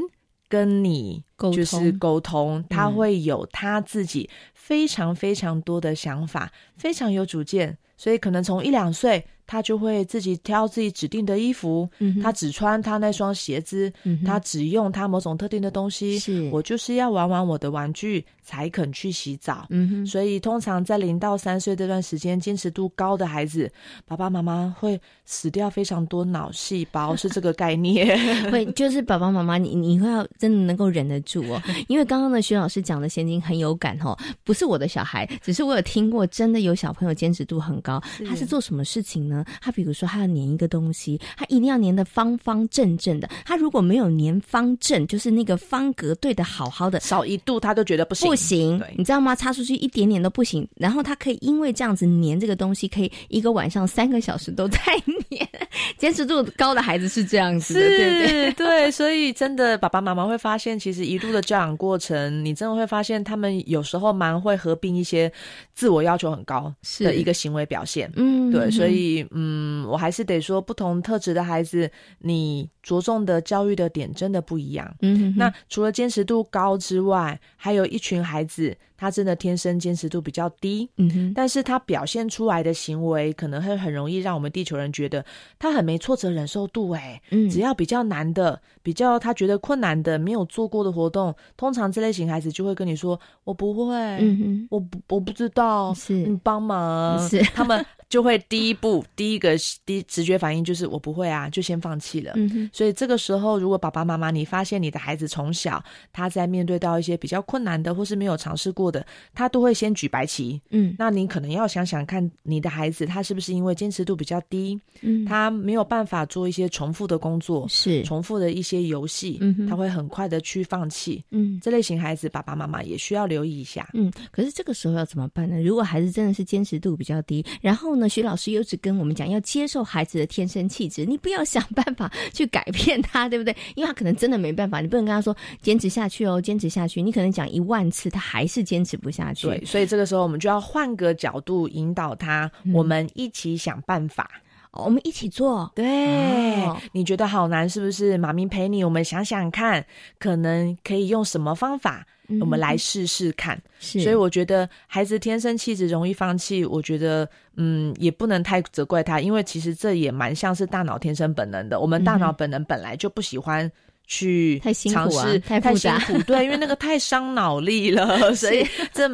跟你就是沟通，他会有他自己非常非常多的想法，非常有主见，所以可能从一两岁。他就会自己挑自己指定的衣服，他只穿他那双鞋子，他只用他某种特定的东西。是我就是要玩玩我的玩具才肯去洗澡。嗯哼所以通常在零到三岁这段时间，坚持度高的孩子，爸爸妈妈会死掉非常多脑细胞，是这个概念。会就是爸爸妈妈，你你会要真的能够忍得住哦，因为刚刚的徐老师讲的现金很有感哦，不是我的小孩，只是我有听过，真的有小朋友坚持度很高，他是做什么事情呢？他比如说，他要粘一个东西，他一定要粘的方方正正的。他如果没有粘方正，就是那个方格对的好好的，少一度他都觉得不行。不行，你知道吗？插出去一点点都不行。然后他可以因为这样子粘这个东西，可以一个晚上三个小时都在粘。坚持度高的孩子是这样子，是，对。所以真的，爸爸妈妈会发现，其实一路的教养过程，你真的会发现，他们有时候蛮会合并一些自我要求很高的一个行为表现。嗯，对，所以。嗯，我还是得说，不同特质的孩子，你着重的教育的点真的不一样。嗯，那除了坚持度高之外，还有一群孩子，他真的天生坚持度比较低。嗯哼，但是他表现出来的行为，可能会很容易让我们地球人觉得他很没挫折忍受度。哎，嗯，只要比较难的、比较他觉得困难的、没有做过的活动，通常这类型孩子就会跟你说：“我不会，嗯哼，我不我不知道，是你帮忙。”是他们。就会第一步，第一个第直觉反应就是我不会啊，就先放弃了。嗯所以这个时候，如果爸爸妈妈你发现你的孩子从小他在面对到一些比较困难的或是没有尝试过的，他都会先举白旗。嗯，那你可能要想想看，你的孩子他是不是因为坚持度比较低，嗯，他没有办法做一些重复的工作，是重复的一些游戏，嗯，他会很快的去放弃。嗯，这类型孩子爸爸妈妈也需要留意一下。嗯，可是这个时候要怎么办呢？如果孩子真的是坚持度比较低，然后。那徐老师又只跟我们讲要接受孩子的天生气质，你不要想办法 去改变他，对不对？因为他可能真的没办法，你不能跟他说坚持下去哦，坚持下去。你可能讲一万次，他还是坚持不下去。对，所以这个时候我们就要换个角度引导他，我们一起想办法，我们一起做。对，你觉得好难是不是？妈咪陪你，我们想想看，可能可以用什么方法。我们来试试看，所以我觉得孩子天生气质容易放弃，我觉得嗯也不能太责怪他，因为其实这也蛮像是大脑天生本能的。我们大脑本能本来就不喜欢去尝试太辛苦，对，因为那个太伤脑力了，所以这。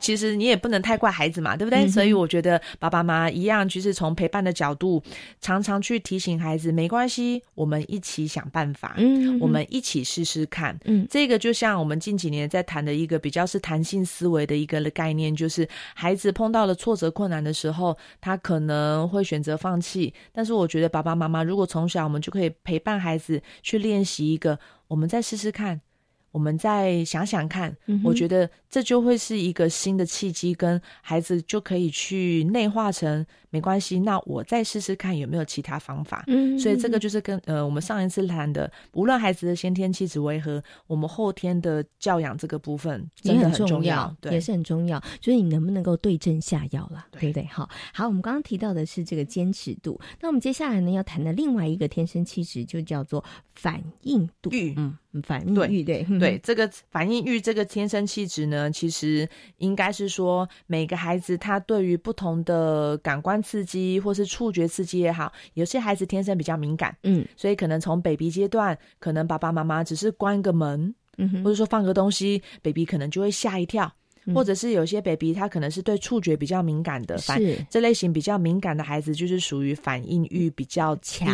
其实你也不能太怪孩子嘛，对不对？所以我觉得爸爸妈妈一样，就是从陪伴的角度，常常去提醒孩子，没关系，我们一起想办法，嗯，我们一起试试看，嗯，这个就像我们近几年在谈的一个比较是弹性思维的一个概念，就是孩子碰到了挫折困难的时候，他可能会选择放弃，但是我觉得爸爸妈妈如果从小我们就可以陪伴孩子去练习一个，我们再试试看。我们再想想看，我觉得这就会是一个新的契机，跟孩子就可以去内化成没关系。那我再试试看有没有其他方法。嗯，所以这个就是跟呃我们上一次谈的，无论孩子的先天气质为何，我们后天的教养这个部分真的很重要，对，也是很重要。所以你能不能够对症下药了，对不对？好，好，我们刚刚提到的是这个坚持度，那我们接下来呢要谈的另外一个天生气质就叫做反应度。嗯。反应欲对对，这个反应欲这个天生气质呢，其实应该是说每个孩子他对于不同的感官刺激或是触觉刺激也好，有些孩子天生比较敏感，嗯，所以可能从 baby 阶段，可能爸爸妈妈只是关个门，嗯，或者说放个东西，baby 可能就会吓一跳。或者是有些 baby 他可能是对触觉比较敏感的，反这类型比较敏感的孩子，就是属于反应欲比较强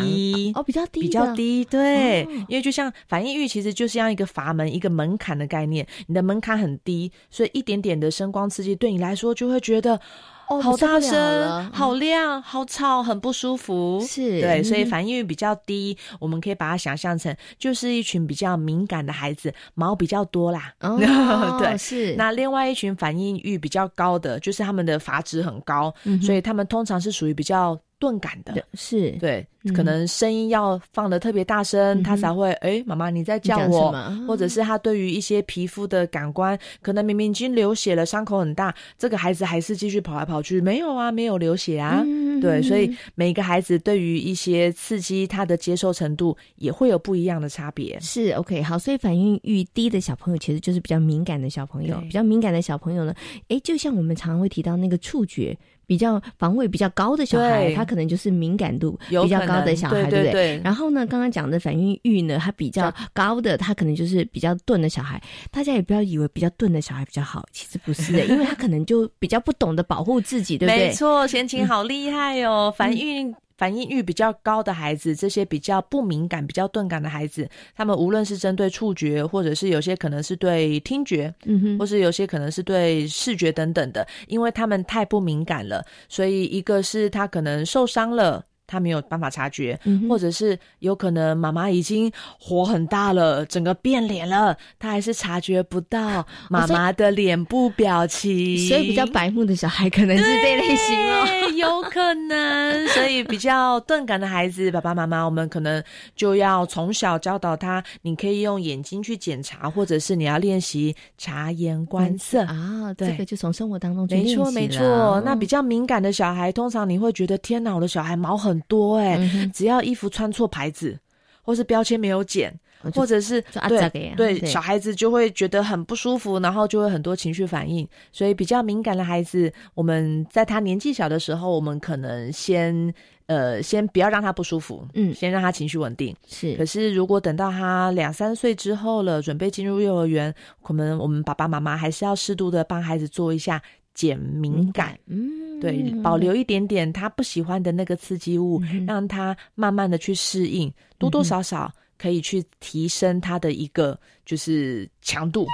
哦，比较低，比较低，对，因为就像反应欲其实就像一个阀门、一个门槛的概念，你的门槛很低，所以一点点的声光刺激对你来说就会觉得。哦，好大声，好亮，好吵，很不舒服。是对，所以反应率比较低，我们可以把它想象成就是一群比较敏感的孩子，毛比较多啦。哦，对，是。那另外一群反应欲比较高的，就是他们的阀值很高，所以他们通常是属于比较钝感的，是。对，可能声音要放的特别大声，他才会哎，妈妈你在叫我，或者是他对于一些皮肤的感官，可能明明已经流血了，伤口很大，这个孩子还是继续跑来跑去，没有啊，没有流血啊，对，所以每个孩子对于一些刺激，他的接受程度也会有不一样的差别。是 OK，好，所以反应欲低的小朋友其实就是比较敏感的小朋友，比较敏感的小朋友呢，哎，就像我们常常会提到那个触觉。比较防卫比较高的小孩，他可能就是敏感度比较高的小孩，对不对？然后呢，刚刚讲的反应欲呢，他比较高的，他可能就是比较钝的小孩。大家也不要以为比较钝的小孩比较好，其实不是的，因为他可能就比较不懂得保护自己，对不对？没错，贤琴好厉害哦，反应。反应欲比较高的孩子，这些比较不敏感、比较钝感的孩子，他们无论是针对触觉，或者是有些可能是对听觉，嗯哼，或是有些可能是对视觉等等的，因为他们太不敏感了，所以一个是他可能受伤了。他没有办法察觉，或者是有可能妈妈已经火很大了，整个变脸了，他还是察觉不到妈妈的脸部表情。所以比较白目的小孩可能是这类型哦，有可能。所以比较钝感的孩子，爸爸妈妈我们可能就要从小教导他，你可以用眼睛去检查，或者是你要练习察言观色啊。对这个就从生活当中没错没错。那比较敏感的小孩，通常你会觉得天哪，我的小孩毛很。很多哎，只要衣服穿错牌子，或是标签没有剪，或者是对对，小孩子就会觉得很不舒服，然后就会很多情绪反应。所以比较敏感的孩子，我们在他年纪小的时候，我们可能先呃先不要让他不舒服，嗯，先让他情绪稳定。是，可是如果等到他两三岁之后了，准备进入幼儿园，可能我们爸爸妈妈还是要适度的帮孩子做一下。减敏感，嗯，对，保留一点点他不喜欢的那个刺激物，让他慢慢的去适应，多多少少可以去提升他的一个就是强度。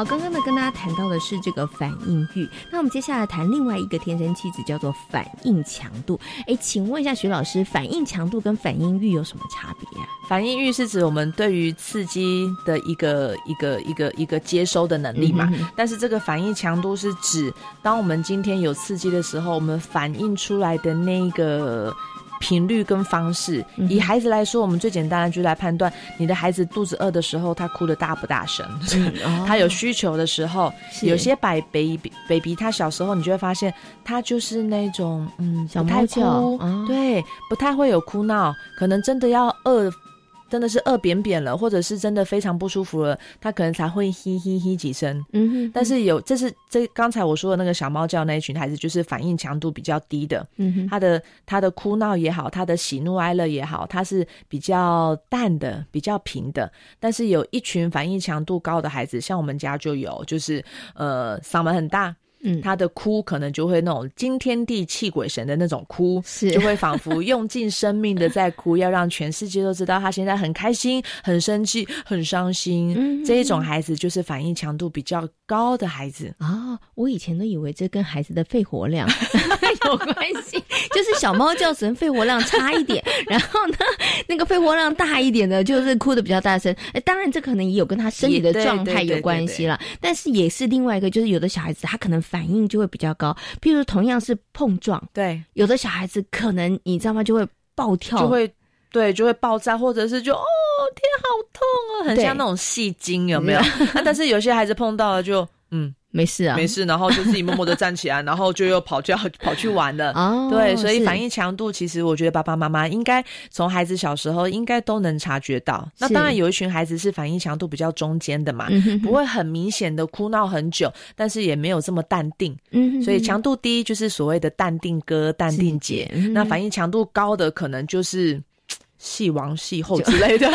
好，刚刚呢跟大家谈到的是这个反应欲，那我们接下来谈另外一个天生气质，叫做反应强度。哎，请问一下徐老师，反应强度跟反应欲有什么差别啊？反应欲是指我们对于刺激的一个一个一个一个接收的能力嘛？但是这个反应强度是指，当我们今天有刺激的时候，我们反应出来的那个。频率跟方式，以孩子来说，我们最简单的就来判断你的孩子肚子饿的时候，他哭的大不大声；他有需求的时候，有些摆 baby baby，他小时候你就会发现，他就是那种嗯，小猫叫，对，不太会有哭闹，可能真的要饿。真的是饿扁扁了，或者是真的非常不舒服了，他可能才会嘿嘿嘿几声。嗯哼，但是有这是这刚才我说的那个小猫叫那一群孩子，就是反应强度比较低的。嗯哼，他的他的哭闹也好，他的喜怒哀乐也好，他是比较淡的，比较平的。但是有一群反应强度高的孩子，像我们家就有，就是呃嗓门很大。嗯，他的哭可能就会那种惊天地泣鬼神的那种哭，是就会仿佛用尽生命的在哭，要让全世界都知道他现在很开心、很生气、很伤心。嗯，这一种孩子就是反应强度比较高的孩子啊。我以前都以为这跟孩子的肺活量 有关系，就是小猫叫声肺活量差一点，然后呢，那个肺活量大一点的，就是哭的比较大声。哎，当然这可能也有跟他身体的状态有关系了，但是也是另外一个，就是有的小孩子他可能。反应就会比较高，譬如同样是碰撞，对，有的小孩子可能你知道吗，就会暴跳，就会对，就会爆炸，或者是就哦天好痛哦，很像那种戏精有没有？但是有些孩子碰到了就嗯。没事啊，没事，然后就自己默默的站起来，然后就又跑就要跑去玩了。哦，对，所以反应强度其实我觉得爸爸妈妈应该从孩子小时候应该都能察觉到。那当然有一群孩子是反应强度比较中间的嘛，不会很明显的哭闹很久，但是也没有这么淡定。嗯，所以强度低就是所谓的淡定哥、淡定姐。那反应强度高的可能就是。戏王戏后之类的，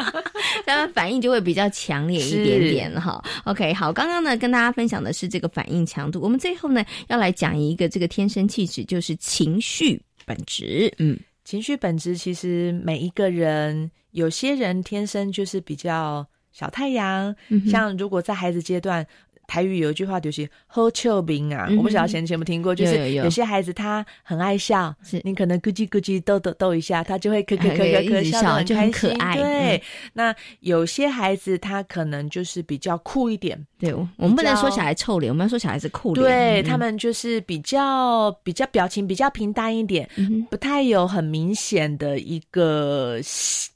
他们反应就会比较强烈一点点哈。OK，好，刚刚呢跟大家分享的是这个反应强度，我们最后呢要来讲一个这个天生气质，就是情绪本质。嗯，情绪本质其实每一个人，有些人天生就是比较小太阳，像如果在孩子阶段。台语有一句话就是“喝臭名啊”，我不晓得前前有没有听过，就是有些孩子他很爱笑，你可能咕叽咕叽逗逗逗一下，他就会咯咯咯咯咯笑得很开心。对，那有些孩子他可能就是比较酷一点。对，我们不能说小孩臭脸，我们要说小孩子酷脸。对他们就是比较比较表情比较平淡一点，不太有很明显的一个。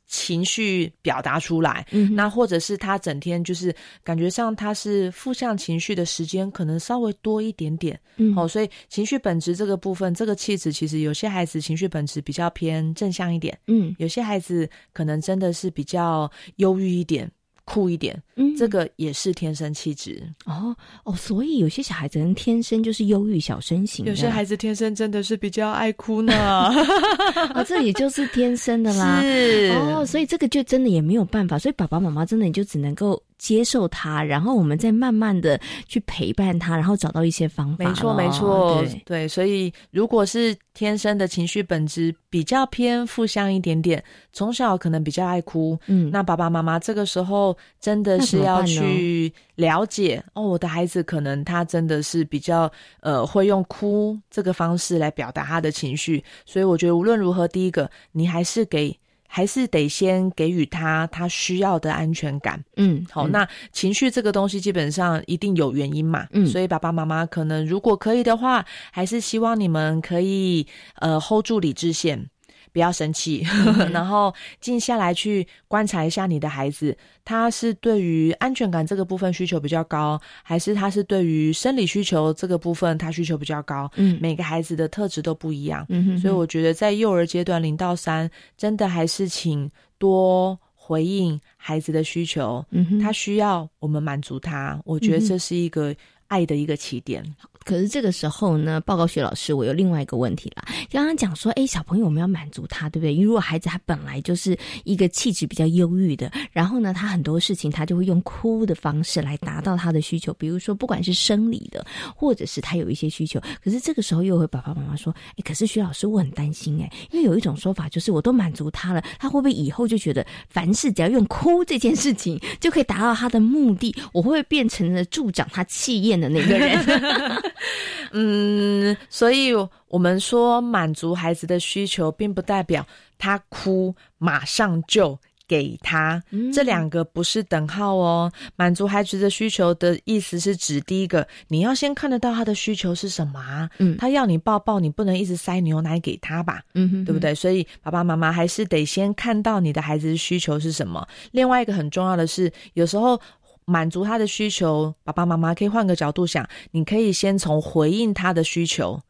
情绪表达出来，嗯那或者是他整天就是感觉上他是负向情绪的时间可能稍微多一点点，嗯。哦，所以情绪本质这个部分，这个气质其实有些孩子情绪本质比较偏正向一点，嗯，有些孩子可能真的是比较忧郁一点。酷一点，嗯，这个也是天生气质。哦哦，所以有些小孩子天生就是忧郁小身型，有些孩子天生真的是比较爱哭呢，啊，这也就是天生的啦，是。哦，所以这个就真的也没有办法，所以爸爸妈妈真的你就只能够。接受他，然后我们再慢慢的去陪伴他，然后找到一些方法。没错，没错，对，所以如果是天生的情绪本质比较偏负向一点点，从小可能比较爱哭，嗯，那爸爸妈妈这个时候真的是要去了解哦，我的孩子可能他真的是比较呃会用哭这个方式来表达他的情绪，所以我觉得无论如何，第一个你还是给。还是得先给予他他需要的安全感。嗯，好，那情绪这个东西基本上一定有原因嘛。嗯，所以爸爸妈妈可能如果可以的话，还是希望你们可以呃 hold 住理智线。不要生气，然后静下来去观察一下你的孩子，他是对于安全感这个部分需求比较高，还是他是对于生理需求这个部分他需求比较高？嗯，每个孩子的特质都不一样，嗯所以我觉得在幼儿阶段零到三，真的还是请多回应孩子的需求，嗯他需要我们满足他，我觉得这是一个爱的一个起点。可是这个时候呢，报告学老师，我有另外一个问题了。刚刚讲说，哎，小朋友我们要满足他，对不对？因为如果孩子他本来就是一个气质比较忧郁的，然后呢，他很多事情他就会用哭的方式来达到他的需求，比如说不管是生理的，或者是他有一些需求。可是这个时候又会爸爸妈妈说，哎，可是徐老师，我很担心，哎，因为有一种说法就是我都满足他了，他会不会以后就觉得凡事只要用哭这件事情就可以达到他的目的？我会不会变成了助长他气焰的那个人？嗯，所以我们说满足孩子的需求，并不代表他哭马上就给他，这两个不是等号哦。满足孩子的需求的意思是指，第一个，你要先看得到他的需求是什么。嗯，他要你抱抱，你不能一直塞牛奶给他吧？嗯哼，对不对？所以爸爸妈妈还是得先看到你的孩子的需求是什么。另外一个很重要的是，有时候。满足他的需求，爸爸妈妈可以换个角度想，你可以先从回应他的需求，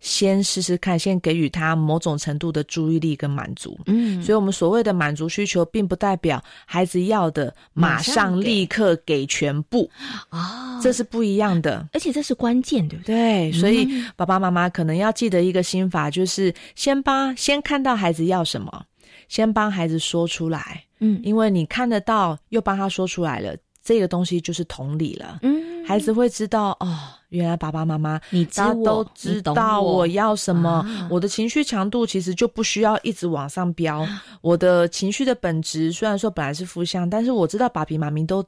先试试看，先给予他某种程度的注意力跟满足。嗯，所以我们所谓的满足需求，并不代表孩子要的马上立刻给全部哦，这是不一样的，而且这是关键，对不对？对，所以爸爸妈妈可能要记得一个心法，就是先帮先看到孩子要什么，先帮孩子说出来。嗯，因为你看得到，又帮他说出来了。这个东西就是同理了，嗯，孩子会知道哦，原来爸爸妈妈你他都知道我。要什么，我的情绪强度其实就不需要一直往上飙，我的情绪的本质虽然说本来是负向，但是我知道爸比妈咪都。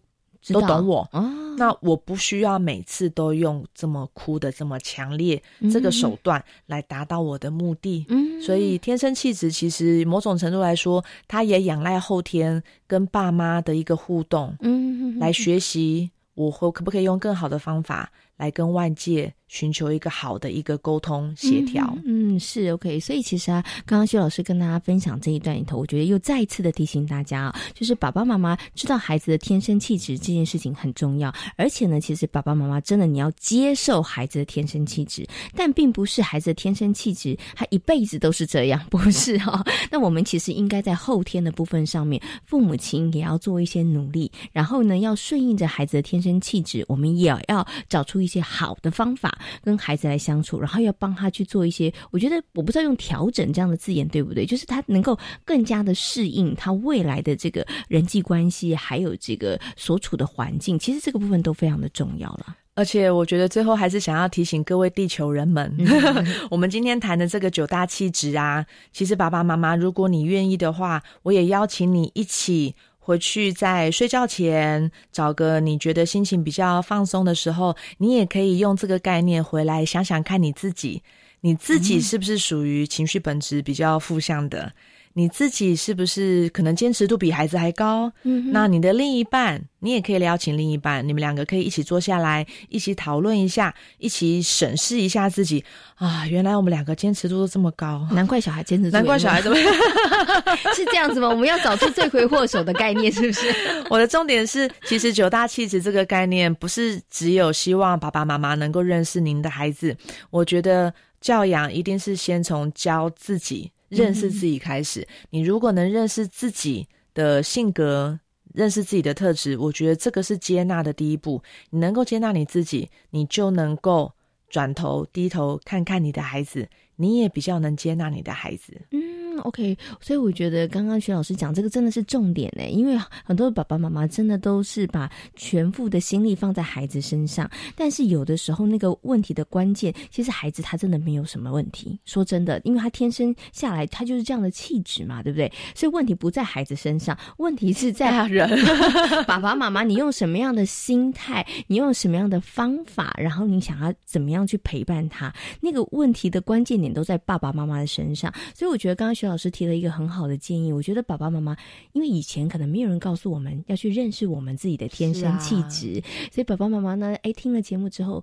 都懂我，那我不需要每次都用这么哭的这么强烈这个手段来达到我的目的。嗯，所以天生气质其实某种程度来说，他也仰赖后天跟爸妈的一个互动，嗯，来学习我会可不可以用更好的方法。来跟外界寻求一个好的一个沟通协调，嗯，是 OK。所以其实啊，刚刚薛老师跟大家分享这一段里头，我觉得又再一次的提醒大家啊，就是爸爸妈妈知道孩子的天生气质这件事情很重要，而且呢，其实爸爸妈妈真的你要接受孩子的天生气质，但并不是孩子的天生气质他一辈子都是这样，不是哈。那我们其实应该在后天的部分上面，父母亲也要做一些努力，然后呢，要顺应着孩子的天生气质，我们也要找出。一些好的方法跟孩子来相处，然后要帮他去做一些，我觉得我不知道用调整这样的字眼对不对，就是他能够更加的适应他未来的这个人际关系，还有这个所处的环境，其实这个部分都非常的重要了。而且我觉得最后还是想要提醒各位地球人们，我们今天谈的这个九大气质啊，其实爸爸妈妈，如果你愿意的话，我也邀请你一起。回去在睡觉前找个你觉得心情比较放松的时候，你也可以用这个概念回来想想看你自己，你自己是不是属于情绪本质比较负向的？你自己是不是可能坚持度比孩子还高？嗯，那你的另一半，你也可以邀请另一半，你们两个可以一起坐下来，一起讨论一下，一起审视一下自己啊！原来我们两个坚持度都这么高，难怪小孩坚持，难怪小孩这么 是这样子吗？我们要找出罪魁祸首的概念，是不是？我的重点是，其实九大气质这个概念，不是只有希望爸爸妈妈能够认识您的孩子。我觉得教养一定是先从教自己。认识自己开始，你如果能认识自己的性格，认识自己的特质，我觉得这个是接纳的第一步。你能够接纳你自己，你就能够转头低头看看你的孩子，你也比较能接纳你的孩子。嗯。OK，所以我觉得刚刚徐老师讲这个真的是重点呢，因为很多爸爸妈妈真的都是把全副的心力放在孩子身上，但是有的时候那个问题的关键，其实孩子他真的没有什么问题。说真的，因为他天生下来他就是这样的气质嘛，对不对？所以问题不在孩子身上，问题是在人。爸爸妈妈，你用什么样的心态，你用什么样的方法，然后你想要怎么样去陪伴他，那个问题的关键点都在爸爸妈妈的身上。所以我觉得刚刚徐。老师提了一个很好的建议，我觉得爸爸妈妈，因为以前可能没有人告诉我们要去认识我们自己的天生气质，所以爸爸妈妈呢，哎，听了节目之后。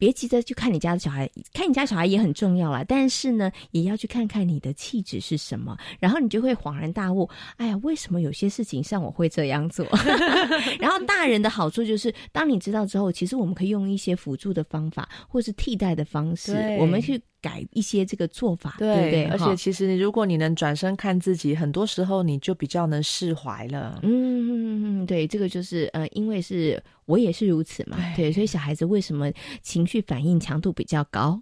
别急着去看你家的小孩，看你家小孩也很重要啦。但是呢，也要去看看你的气质是什么，然后你就会恍然大悟。哎呀，为什么有些事情像我会这样做？然后大人的好处就是，当你知道之后，其实我们可以用一些辅助的方法，或是替代的方式，我们去改一些这个做法，对不对？而且，其实如果你能转身看自己，很多时候你就比较能释怀了。嗯，对，这个就是呃，因为是。我也是如此嘛，对，所以小孩子为什么情绪反应强度比较高？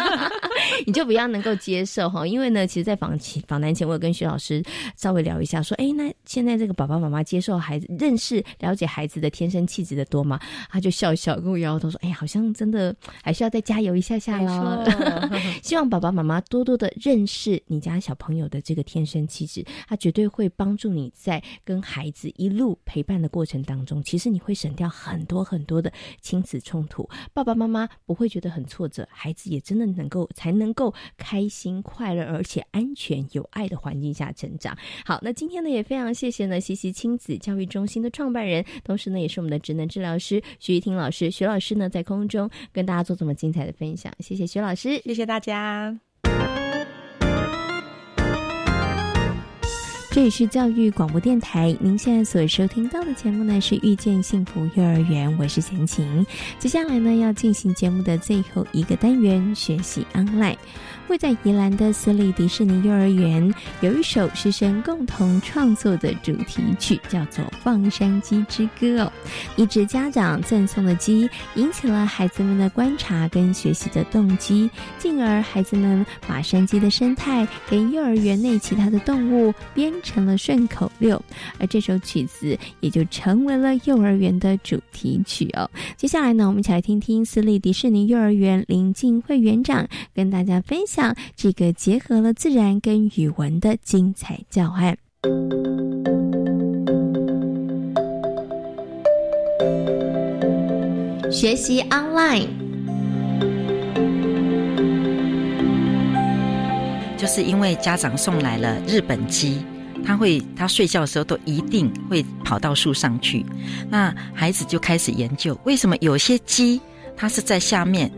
你就比较能够接受哈，因为呢，其实，在访前访谈前，我有跟徐老师稍微聊一下，说，哎，那现在这个爸爸妈妈接受孩子、认识、了解孩子的天生气质的多吗？他就笑一笑，跟我摇摇头说，哎，好像真的还需要再加油一下下喽。希望爸爸妈妈多多的认识你家小朋友的这个天生气质，他绝对会帮助你在跟孩子一路陪伴的过程当中，其实你会省掉很多很多的亲子冲突，爸爸妈妈不会觉得很挫折，孩子也真的能够才。能够开心、快乐，而且安全、有爱的环境下成长。好，那今天呢，也非常谢谢呢，西西亲子教育中心的创办人，同时呢，也是我们的职能治疗师徐玉婷老师。徐老师呢，在空中跟大家做这么精彩的分享，谢谢徐老师，谢谢大家。这里是教育广播电台，您现在所收听到的节目呢是《遇见幸福幼儿园》，我是贤琴。接下来呢要进行节目的最后一个单元——学习 online。会在宜兰的私立迪士尼幼儿园有一首师生共同创作的主题曲，叫做《放山鸡之歌》哦。一只家长赠送的鸡，引起了孩子们的观察跟学习的动机，进而孩子们把山鸡的生态跟幼儿园内其他的动物编成了顺口溜，而这首曲子也就成为了幼儿园的主题曲哦。接下来呢，我们一起来听听私立迪士尼幼儿园林静慧园长跟大家分享。这个结合了自然跟语文的精彩教案，学习 online，就是因为家长送来了日本鸡，他会他睡觉的时候都一定会跑到树上去，那孩子就开始研究为什么有些鸡它是在下面。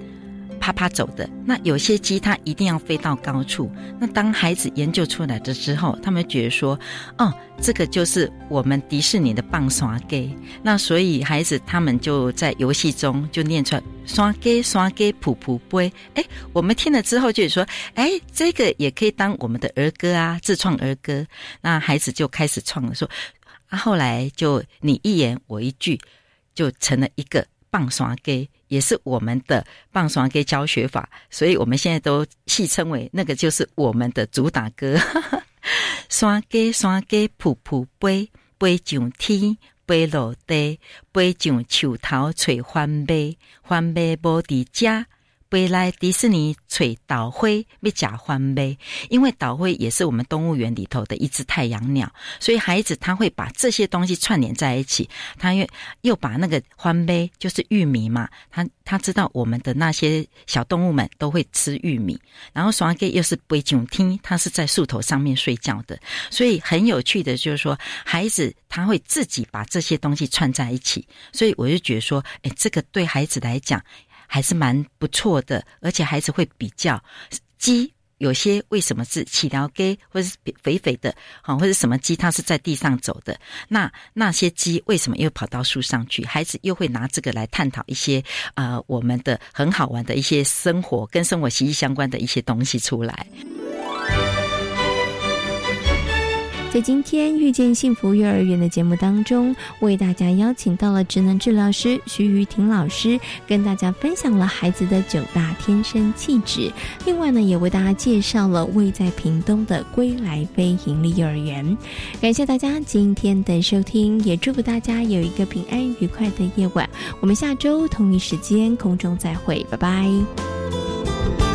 啪啪走的，那有些鸡它一定要飞到高处。那当孩子研究出来的之后，他们觉得说，哦，这个就是我们迪士尼的棒刷给。那所以孩子他们就在游戏中就念出来刷给刷给噗噗杯。哎，我们听了之后就说，哎，这个也可以当我们的儿歌啊，自创儿歌。那孩子就开始创了，说啊，后来就你一言我一句，就成了一个棒刷给。也是我们的棒刷给教学法，所以我们现在都戏称为那个就是我们的主打歌。山鸡山鸡噗噗飞，飞上天，飞落地，飞上树头找番麦，番麦无伫家，背来迪士尼吹岛灰被假欢杯，因为岛灰也是我们动物园里头的一只太阳鸟，所以孩子他会把这些东西串联在一起，他又又把那个欢杯就是玉米嘛，他他知道我们的那些小动物们都会吃玉米，然后双 K 又是背景听，他是在树头上面睡觉的，所以很有趣的就是说，孩子他会自己把这些东西串在一起，所以我就觉得说，哎，这个对孩子来讲。还是蛮不错的，而且孩子会比较鸡有些为什么是起条鸡，或者是肥肥的，好，或者什么鸡它是在地上走的，那那些鸡为什么又跑到树上去？孩子又会拿这个来探讨一些呃我们的很好玩的一些生活跟生活息息相关的一些东西出来。在今天遇见幸福幼儿园的节目当中，为大家邀请到了职能治疗师徐玉婷老师，跟大家分享了孩子的九大天生气质。另外呢，也为大家介绍了位在屏东的归来非营利幼儿园。感谢大家今天的收听，也祝福大家有一个平安愉快的夜晚。我们下周同一时间空中再会，拜拜。